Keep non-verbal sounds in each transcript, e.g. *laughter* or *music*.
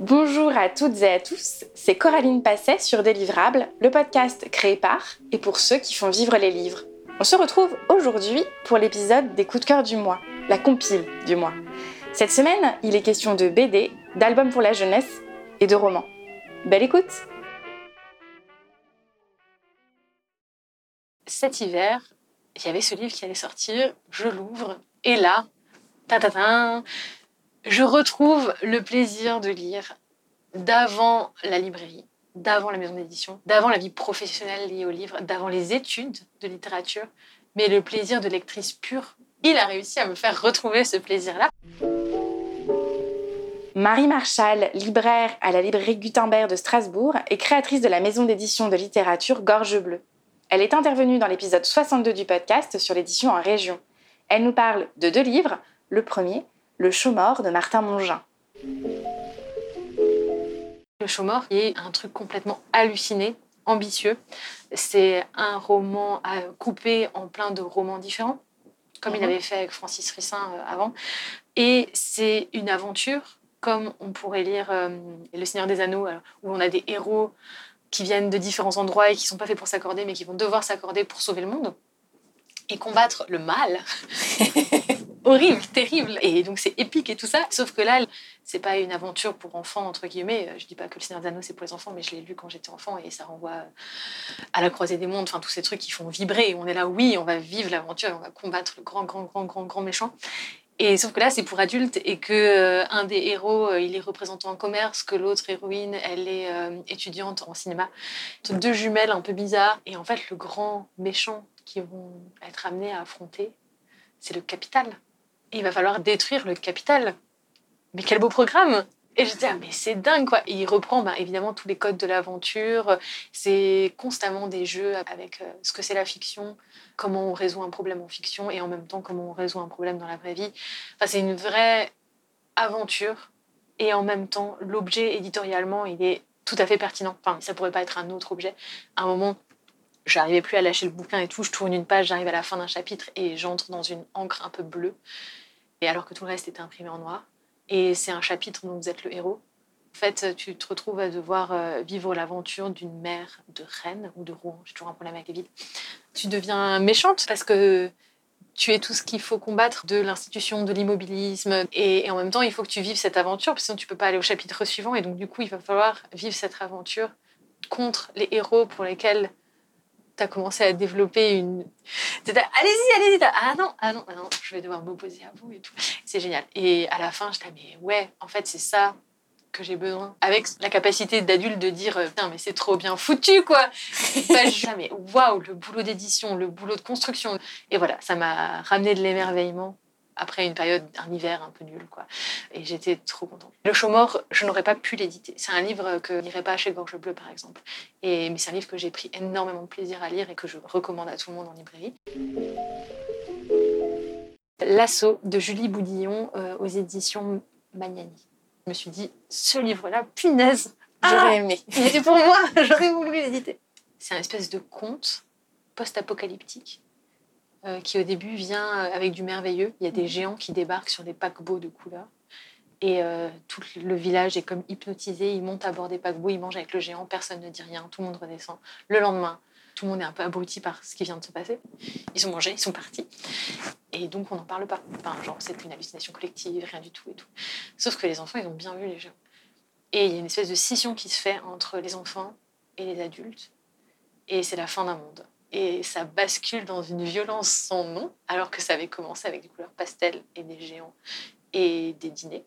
Bonjour à toutes et à tous, c'est Coraline Passet sur Délivrable, le podcast créé par et pour ceux qui font vivre les livres. On se retrouve aujourd'hui pour l'épisode des coups de cœur du mois, la compile du mois. Cette semaine, il est question de BD, d'albums pour la jeunesse et de romans. Belle écoute Cet hiver, il y avait ce livre qui allait sortir, je l'ouvre, et là, ta, ta, ta je retrouve le plaisir de lire d'avant la librairie, d'avant la maison d'édition, d'avant la vie professionnelle liée au livre, d'avant les études de littérature, mais le plaisir de lectrice pure. Il a réussi à me faire retrouver ce plaisir-là. Marie Marchal, libraire à la librairie Gutenberg de Strasbourg, est créatrice de la maison d'édition de littérature Gorge Bleue. Elle est intervenue dans l'épisode 62 du podcast sur l'édition en région. Elle nous parle de deux livres. Le premier, Le Chaumort de Martin Mongin. Le Chaumort est un truc complètement halluciné, ambitieux. C'est un roman à couper en plein de romans différents, comme il Mhm. avait fait avec Francis Rissin euh, avant. Et c'est une aventure, comme on pourrait lire euh, Le Seigneur des Anneaux, alors, où on a des héros qui viennent de différents endroits et qui sont pas faits pour s'accorder, mais qui vont devoir s'accorder pour sauver le monde et combattre le mal. *laughs* Horrible, terrible. Et donc c'est épique et tout ça. Sauf que là, c'est pas une aventure pour enfants, entre guillemets. Je dis pas que le Seigneur des Anneaux, c'est pour les enfants, mais je l'ai lu quand j'étais enfant et ça renvoie à la croisée des mondes, enfin tous ces trucs qui font vibrer. On est là, oui, on va vivre l'aventure on va combattre le grand, grand, grand, grand, grand méchant. Et sauf que là, c'est pour adultes et que euh, un des héros, euh, il est représentant en commerce, que l'autre héroïne, elle est euh, étudiante en cinéma. Deux jumelles un peu bizarres. Et en fait, le grand méchant qui vont être amenés à affronter, c'est le capital. Il va falloir détruire le capital. Mais quel beau programme Et je dis, ah, mais c'est dingue, quoi. Et il reprend bah, évidemment tous les codes de l'aventure. C'est constamment des jeux avec euh, ce que c'est la fiction, comment on résout un problème en fiction et en même temps comment on résout un problème dans la vraie vie. Enfin, c'est une vraie aventure. Et en même temps, l'objet éditorialement, il est tout à fait pertinent. Enfin, ça pourrait pas être un autre objet. À un moment, j'arrivais plus à lâcher le bouquin et tout. Je tourne une page, j'arrive à la fin d'un chapitre et j'entre dans une encre un peu bleue. Et alors que tout le reste était imprimé en noir. Et c'est un chapitre dont vous êtes le héros. En fait, tu te retrouves à devoir euh, vivre l'aventure d'une mère de Rennes ou de Rouen. J'ai toujours un problème avec les. Tu deviens méchante parce que tu es tout ce qu'il faut combattre de l'institution, de l'immobilisme. Et, et en même temps, il faut que tu vives cette aventure, sinon tu peux pas aller au chapitre suivant. Et donc, du coup, il va falloir vivre cette aventure contre les héros pour lesquels tu as commencé à développer une. Allez-y, allez-y. Ah non, ah non, ah non, je vais devoir m'opposer à vous et tout. C'est génial. Et à la fin, je dis, mais ouais, en fait, c'est ça que j'ai besoin. Avec la capacité d'adulte de dire, euh, putain, mais c'est trop bien foutu, quoi. Pas juste, mais waouh, le boulot d'édition, le boulot de construction. Et voilà, ça m'a ramené de l'émerveillement après une période, un hiver un peu nul, quoi. Et j'étais trop contente. Le Chaumort, je n'aurais pas pu l'éditer. C'est un livre que je n'irais pas chez Gorge Bleue, par exemple. Et, mais c'est un livre que j'ai pris énormément de plaisir à lire et que je recommande à tout le monde en librairie. L'assaut de Julie Boudillon euh, aux éditions Magnani. Je me suis dit, ce livre-là, punaise, j'aurais aimé. Il était pour moi, *laughs* j'aurais voulu l'éditer. C'est un espèce de conte post-apocalyptique euh, qui au début vient euh, avec du merveilleux. Il y a des géants qui débarquent sur des paquebots de couleurs. Et euh, tout le village est comme hypnotisé. Ils montent à bord des paquebots, ils mangent avec le géant, personne ne dit rien, tout le monde redescend. Le lendemain, tout le monde est un peu abruti par ce qui vient de se passer. Ils ont mangé, ils sont partis. Et donc on n'en parle pas. Enfin, genre, c'est une hallucination collective, rien du tout et tout. Sauf que les enfants, ils ont bien vu les géants. Et il y a une espèce de scission qui se fait entre les enfants et les adultes. Et c'est la fin d'un monde. Et ça bascule dans une violence sans nom, alors que ça avait commencé avec des couleurs pastel et des géants et des dîners.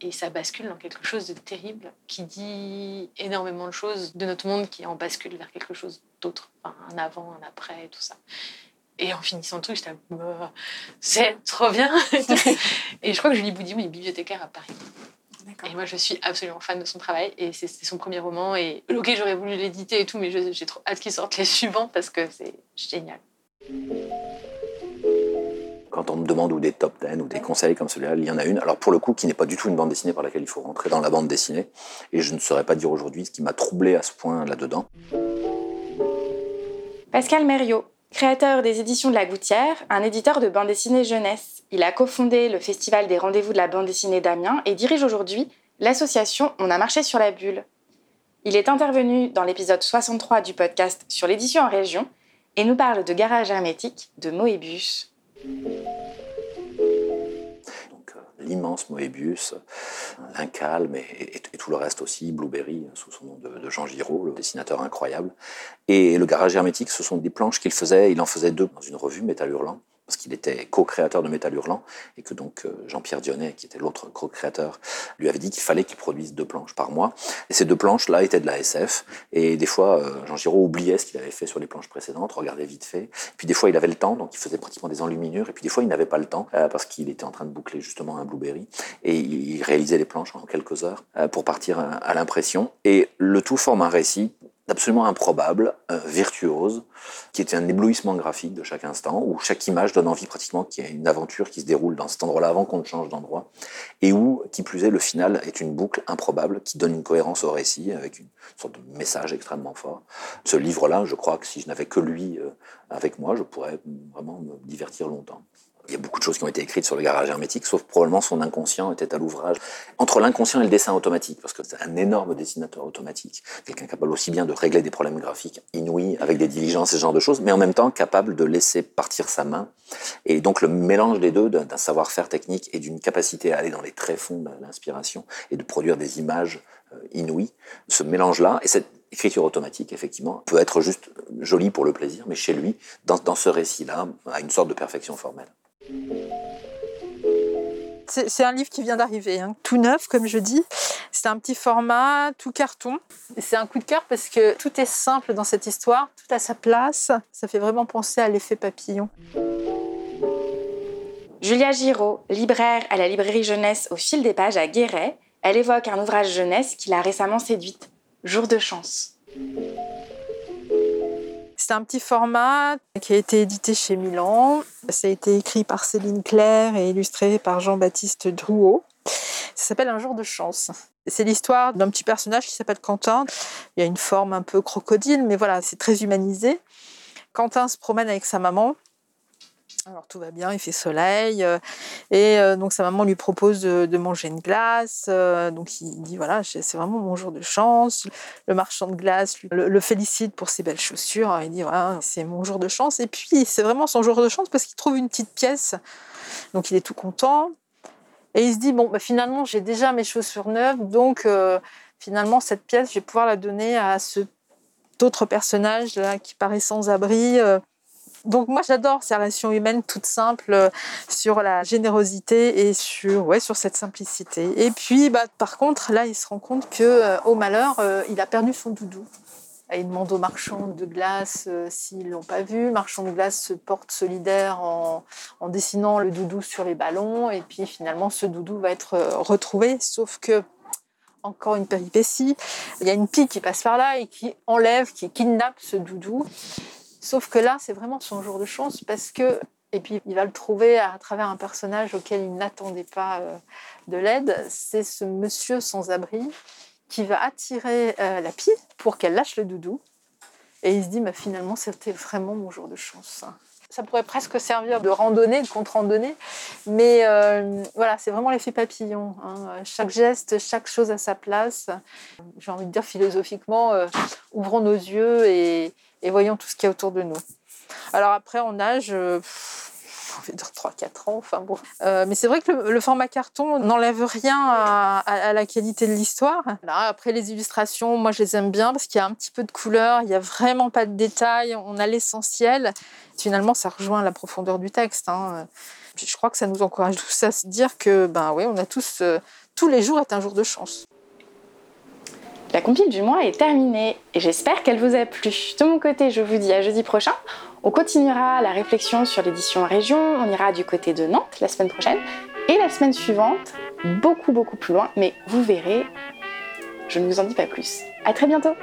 Et ça bascule dans quelque chose de terrible qui dit énormément de choses de notre monde qui en bascule vers quelque chose d'autre. Enfin, un avant, un après et tout ça. Et en finissant le truc, j'étais Bah, c'est trop bien. *laughs* et je crois que Julie Boudillon est bibliothécaire à Paris. Et moi, je suis absolument fan de son travail. Et c'est son premier roman. Et ok, j'aurais voulu l'éditer et tout, mais j'ai trop hâte qu'il sorte les suivants parce que c'est génial. Quand on me demande ou des top 10 ou des conseils comme celui-là, il y en a une. Alors pour le coup, qui n'est pas du tout une bande dessinée par laquelle il faut rentrer dans la bande dessinée. Et je ne saurais pas dire aujourd'hui ce qui m'a troublé à ce point là-dedans. Pascal Mériot, créateur des éditions de la Gouttière, un éditeur de bande dessinée jeunesse. Il a cofondé le Festival des rendez-vous de la bande dessinée d'Amiens et dirige aujourd'hui l'association On a marché sur la bulle. Il est intervenu dans l'épisode 63 du podcast sur l'édition en région et nous parle de garage hermétique de Moebius. L'immense Moebius, l'Incalme et, tout le reste aussi, Blueberry, sous son nom de, de, Jean Giraud, le dessinateur incroyable. Et le garage hermétique, ce sont des planches qu'il faisait, il en faisait deux dans une revue, Métal Hurlant, parce qu'il était co-créateur de Métal Hurlant, et que donc euh, Jean-Pierre Dionnet, qui était l'autre co-créateur, lui avait dit qu'il fallait qu'il produise deux planches par mois. Et ces deux planches-là étaient de la SF, et des fois, euh, Jean Giraud oubliait ce qu'il avait fait sur les planches précédentes, regardait vite fait. Puis des fois, il avait le temps, donc il faisait pratiquement des enluminures, et puis des fois, il n'avait pas le temps, euh, parce qu'il était en train de boucler justement un Blueberry, et il réalisait les planches en quelques heures pour partir à l'impression. Et le tout forme un récit absolument improbable, euh, virtuose, qui est un éblouissement graphique de chaque instant, où chaque image donne envie pratiquement qu'il y ait une aventure qui se déroule dans cet endroit-là avant qu'on ne change d'endroit, et où, qui plus est, le final est une boucle improbable qui donne une cohérence au récit, avec une sorte de message extrêmement fort. Ce livre-là, je crois que si je n'avais que lui euh, avec moi, je pourrais vraiment me divertir longtemps. Il y a beaucoup de choses qui ont été écrites sur le garage hermétique, sauf probablement son inconscient était à l'ouvrage. Entre l'inconscient et le dessin automatique, parce que c'est un énorme dessinateur automatique, quelqu'un capable aussi bien de régler des problèmes graphiques inouïs avec des diligences et ce genre de choses, mais en même temps capable de laisser partir sa main. Et donc le mélange des deux, d'un savoir-faire technique et d'une capacité à aller dans les tréfonds de l'inspiration et de produire des images euh, inouïes, ce mélange-là, et cette écriture automatique, effectivement, peut être juste jolie pour le plaisir, mais chez lui, dans, dans ce récit-là, a une sorte de perfection formelle. C'est un livre qui vient d'arriver, hein. tout neuf, comme je dis. C'est un petit format, tout carton. C'est un coup de cœur parce que tout est simple dans cette histoire, tout à sa place. Ça fait vraiment penser à l'effet papillon. Julia Giraud, libraire à la librairie jeunesse au fil des pages à Guéret, elle évoque un ouvrage jeunesse qui l'a récemment séduite, Jour de chance. C'est un petit format qui a été édité chez Milan. Ça a été écrit par Céline Claire et illustré par Jean-Baptiste Drouot. Ça s'appelle Un jour de chance. C'est l'histoire d'un petit personnage qui s'appelle Quentin. Il y a une forme un peu crocodile, mais voilà, c'est très humanisé. Quentin se promène avec sa maman alors tout va bien, il fait soleil, euh, et euh, donc sa maman lui propose de, manger une glace. Euh, donc il dit voilà, c'est vraiment mon jour de chance. Le marchand de glace le, félicite pour ses belles chaussures. il dit voilà, c'est mon jour de chance. Et puis c'est vraiment son jour de chance parce qu'il trouve une petite pièce. Donc il est tout content. Et il se dit bon, bah, finalement j'ai déjà mes chaussures neuves, donc finalement cette pièce, je vais pouvoir la donner à ce autre personnage là qui paraît sans abri. Donc moi j'adore ces relations humaines toutes simples euh, sur la générosité et sur ouais sur cette simplicité. Et puis bah, par contre là il se rend compte que euh, au malheur euh, il a perdu son doudou. il demande aux marchands de glace s'ils l'ont pas vu. Marchand de glace se porte solidaire en, en, dessinant le doudou sur les ballons et puis finalement ce doudou va être retrouvé. Sauf que encore une péripétie, il y a une pie qui passe par là et qui enlève, qui kidnappe ce doudou. Sauf que là, c'est vraiment son jour de chance parce que, et puis il va le trouver à travers un personnage auquel il n'attendait pas euh, de l'aide, c'est ce monsieur sans abri qui va attirer euh, la pie pour qu'elle lâche le doudou. Et il se dit, bah, finalement, c'était vraiment mon jour de chance. Ça pourrait presque servir de randonnée, de contre-randonnée, mais euh, voilà, c'est vraiment l'effet papillon. Hein. Chaque geste, chaque chose à sa place. J'ai envie de dire philosophiquement, ouvrons nos yeux et, et voyons tout ce qu'il y a autour de nous. Alors après, euh, on va dire 3-4 ans, enfin bon. Euh, mais c'est vrai que le, format carton n'enlève rien à, la qualité de l'histoire. Après, les illustrations, moi, je les aime bien parce qu'il y a un petit peu de couleur, il n'y a vraiment pas de détails, on a l'essentiel. Finalement, ça rejoint la profondeur du texte. Hein. Je crois que ça nous encourage tous à se dire que, ben oui, on a tous, euh, tous les jours est un jour de chance. La compile du mois est terminée et j'espère qu'elle vous a plu. De mon côté, je vous dis à jeudi prochain. On continuera la réflexion sur l'édition région, on ira du côté de Nantes la semaine prochaine et la semaine suivante, beaucoup beaucoup plus loin, mais vous verrez, je ne vous en dis pas plus. À très bientôt